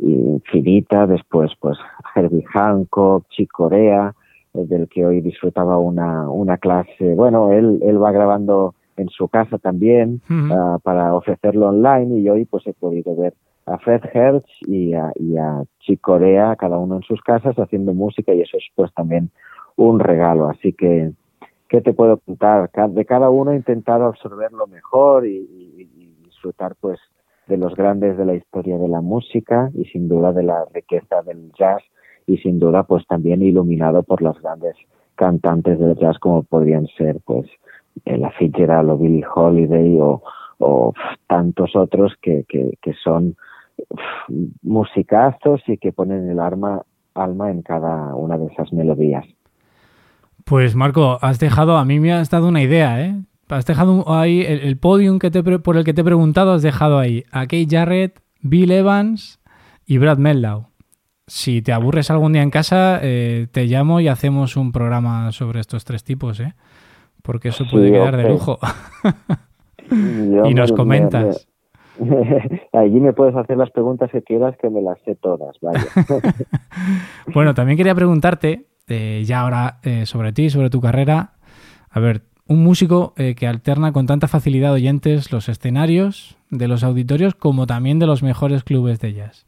infinita. Después, pues Herbie Hancock, Chick Corea, eh, del que hoy disfrutaba una, una clase. Bueno, él, él va grabando en su casa también ah, para ofrecerlo online y hoy pues he podido ver a Fred Hertz y a, y a Chick Corea, cada uno en sus casas, haciendo música y eso es pues también un regalo. Así que, ¿qué te puedo contar? De cada uno he intentado absorberlo mejor y, disfrutar pues de los grandes de la historia de la música y sin duda de la riqueza del jazz y sin duda pues también iluminado por los grandes cantantes del jazz como podrían ser pues la Fitzgerald o Billie Holiday o, tantos otros que, que, que son musicazos y que ponen el alma, alma en cada una de esas melodías. Pues Marco, has dejado, a mí me has dado una idea, ¿eh? Has dejado ahí el, podium que te por el que te he preguntado, has dejado ahí a Kate Jarrett, Bill Evans y Brad Meldau. Si te aburres algún día en casa, eh, te llamo y hacemos un programa sobre estos tres tipos, ¿eh? Porque eso puede quedar de lujo. y nos comentas. Allí me puedes hacer las preguntas que quieras, que me las sé todas, vaya. bueno, también quería preguntarte, eh, ya ahora, eh, sobre ti, sobre tu carrera. A ver, un músico eh, que alterna con tanta facilidad oyentes los escenarios de los auditorios como también de los mejores clubes de jazz.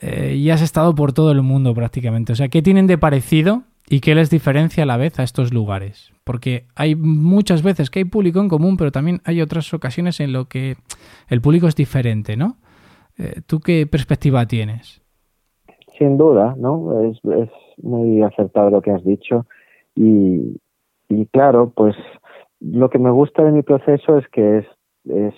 y has estado por todo el mundo prácticamente. O sea, ¿qué tienen de parecido y qué les diferencia a la vez a estos lugares? Porque hay muchas veces que hay público en común, pero también hay otras ocasiones en lo que el público es diferente, ¿no? Eh, ¿Tú qué perspectiva tienes? Sin duda, ¿no? Es, es muy acertado lo que has dicho y, y, claro, pues lo que me gusta de mi proceso es que es, es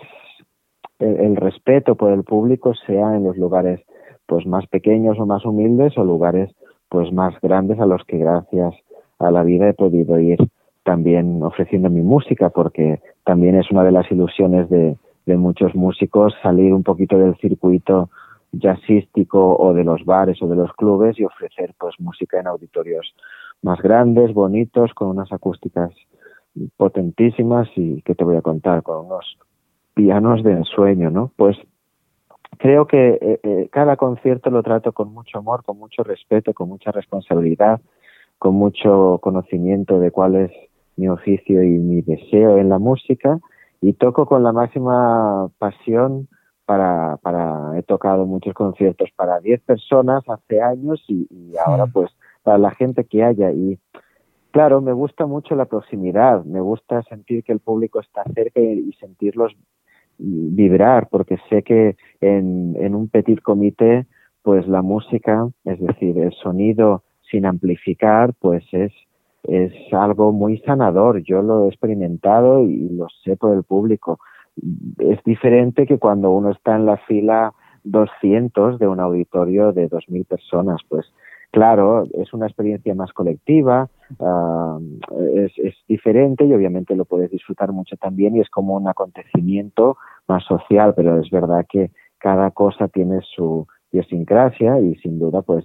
el, respeto por el público sea en los lugares pues más pequeños o más humildes o lugares pues más grandes a los que gracias a la vida he podido ir también ofreciendo mi música, porque también es una de las ilusiones de, de muchos músicos salir un poquito del circuito jazzístico o de los bares o de los clubes y ofrecer pues música en auditorios más grandes, bonitos, con unas acústicas potentísimas y que te voy a contar con unos pianos de ensueño, ¿no? Pues creo que eh, eh, cada concierto lo trato con mucho amor, con mucho respeto, con mucha responsabilidad, con mucho conocimiento de cuál es mi oficio y mi deseo en la música y toco con la máxima pasión para, para he tocado muchos conciertos para 10 personas hace años y, ahora pues para la gente que haya y claro me gusta mucho la proximidad me gusta sentir que el público está cerca y, sentirlos vibrar porque sé que en, en un petit comité pues la música es decir el sonido sin amplificar pues es es algo muy sanador. Yo lo he experimentado y lo sé por el público. Es diferente que cuando uno está en la fila 200 de un auditorio de 2.000 personas, pues claro, es una experiencia más colectiva, uh, es, es, diferente y obviamente lo puedes disfrutar mucho también y es como un acontecimiento más social, pero es verdad que cada cosa tiene su idiosincrasia y sin duda pues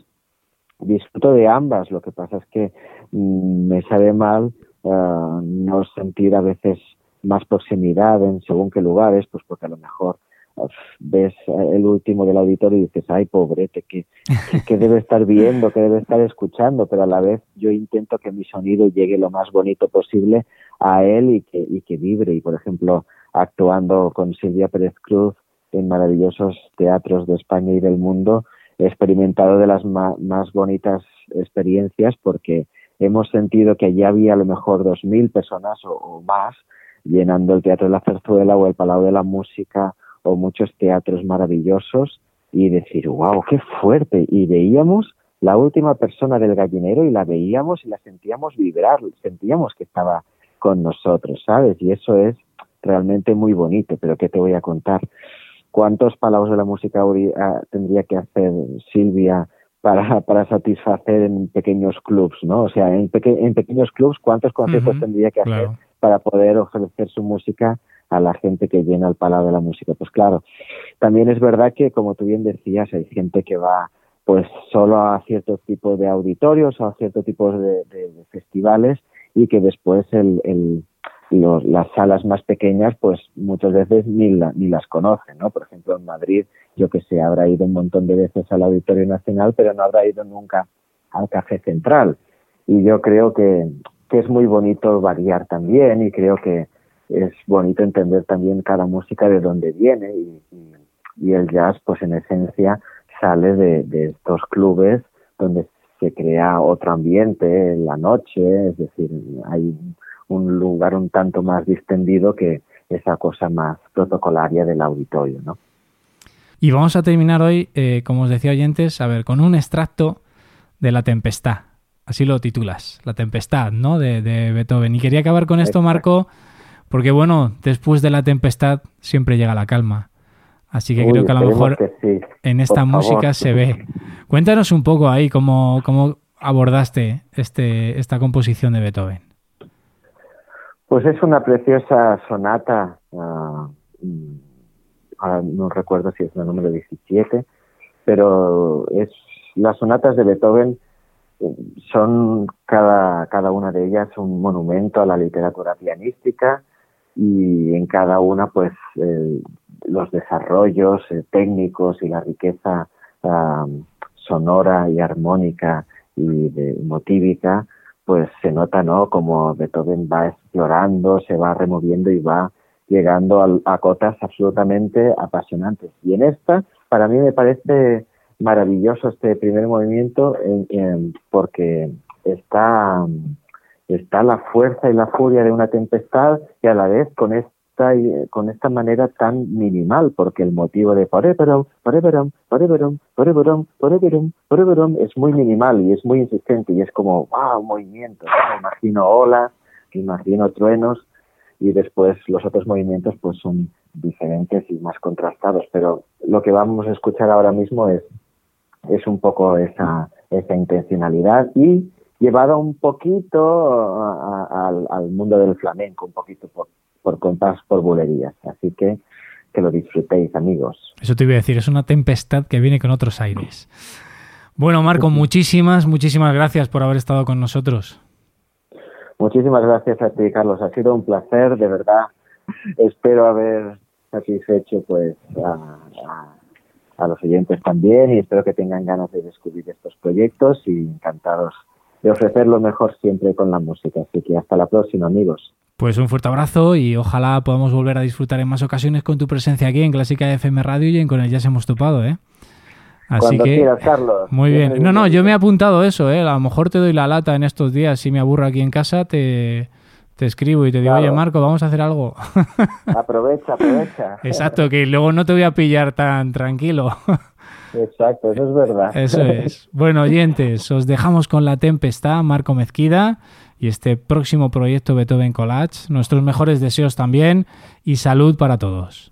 disfruto de ambas, lo que pasa es que mm, me sabe mal uh, no sentir a veces más proximidad en según qué lugares, pues porque a lo mejor ves el último del auditorio y dices, ay, pobrete, que, que debe estar viendo, que debe estar escuchando, pero a la vez yo intento que mi sonido llegue lo más bonito posible a él y que, y que vibre. Y, por ejemplo, actuando con Silvia Pérez Cruz en maravillosos teatros de España y del mundo, he experimentado de las más, bonitas experiencias porque hemos sentido que allí había a lo mejor dos mil personas o, más llenando el Teatro de la Zarzuela o el Palau de la Música o muchos teatros maravillosos y decir, wow, qué fuerte. Y veíamos la última persona del gallinero y la veíamos y la sentíamos vibrar, sentíamos que estaba con nosotros, ¿sabes? Y eso es realmente muy bonito, pero ¿qué te voy a contar? cuántos palabras de la música ah, tendría que hacer Silvia para, para satisfacer en pequeños clubs, ¿no? O sea, en, en pequeños clubs, ¿cuántos conciertos tendría que hacer para poder ofrecer su música a la gente que llena el palau de la música? Pues claro, también es verdad que, como tú bien decías, hay gente que va pues solo a ciertos tipos de auditorios o a ciertos tipos de, festivales y que después el, el los, las salas más pequeñas, pues muchas veces ni, ni las conocen, ¿no? Por ejemplo, en Madrid, yo que sé, habrá ido un montón de veces al Auditorio Nacional, pero no habrá ido nunca al Café Central. Y yo creo que, que es muy bonito variar también y creo que es bonito entender también cada música de dónde viene y, y, el jazz, pues en esencia, sale de, de estos clubes donde se crea otro ambiente en la noche, es decir, hay un lugar un tanto más distendido que esa cosa más protocolaria del auditorio, ¿no? Y vamos a terminar hoy, eh, como os decía oyentes, a ver, con un extracto de La Tempestad. Así lo titulas, La Tempestad, ¿no? De, Beethoven. Y quería acabar con esto, Marco, porque bueno, después de la tempestad siempre llega la calma. Así que creo que a lo mejor en esta música se ve. Cuéntanos un poco ahí cómo, cómo abordaste este, esta composición de Beethoven. Pues es una preciosa sonata, uh, no recuerdo si es la número 17, pero es las sonatas de Beethoven eh, son cada, cada una de ellas un monumento a la literatura pianística y en cada una pues eh, los desarrollos eh, técnicos y la riqueza sonora y armónica y de, motívica, pues se nota, ¿no? Como Beethoven va explorando, se va removiendo y va llegando a, cotas absolutamente apasionantes. Y en esta, para mí me parece maravilloso este primer movimiento porque está, está la fuerza y la furia de una tempestad y a la vez con esta con esta manera tan minimal, porque el motivo de es muy minimal y es muy insistente y es como, wow, movimiento, imagino olas, imagino truenos y después los otros movimientos pues son diferentes y más contrastados, pero lo que vamos a escuchar ahora mismo es, es un poco esa, esa intencionalidad y llevado un poquito al mundo del flamenco, un poquito por, por compás, por bulerías. Así que que lo disfrutéis, amigos. Eso te iba a decir, es una tempestad que viene con otros aires. Bueno, Marco, muchísimas, muchísimas gracias por haber estado con nosotros. Muchísimas gracias a ti, Carlos. Ha sido un placer, de verdad. Espero haber satisfecho pues a, a los oyentes también y espero que tengan ganas de descubrir estos proyectos y encantados de ofrecer lo mejor siempre con la música. Así que hasta la próxima, amigos. Pues un fuerte abrazo y ojalá podamos volver a disfrutar en más ocasiones con tu presencia aquí en Clásica FM Radio y en Con el Ya se hemos topado, ¿eh? Así que Carlos. Muy bien. No, no, yo me he apuntado eso, ¿eh? A lo mejor te doy la lata en estos días. Si me aburro aquí en casa, te, te escribo y te digo, oye, Marco, vamos a hacer algo. aprovecha, aprovecha. Exacto, que luego no te voy a pillar tan tranquilo. Exacto, eso es verdad. Eso es. Bueno, oyentes, os dejamos con la tempestad, Marco Mezquida y este próximo proyecto Beethoven Collage. Nuestros mejores deseos también y salud para todos.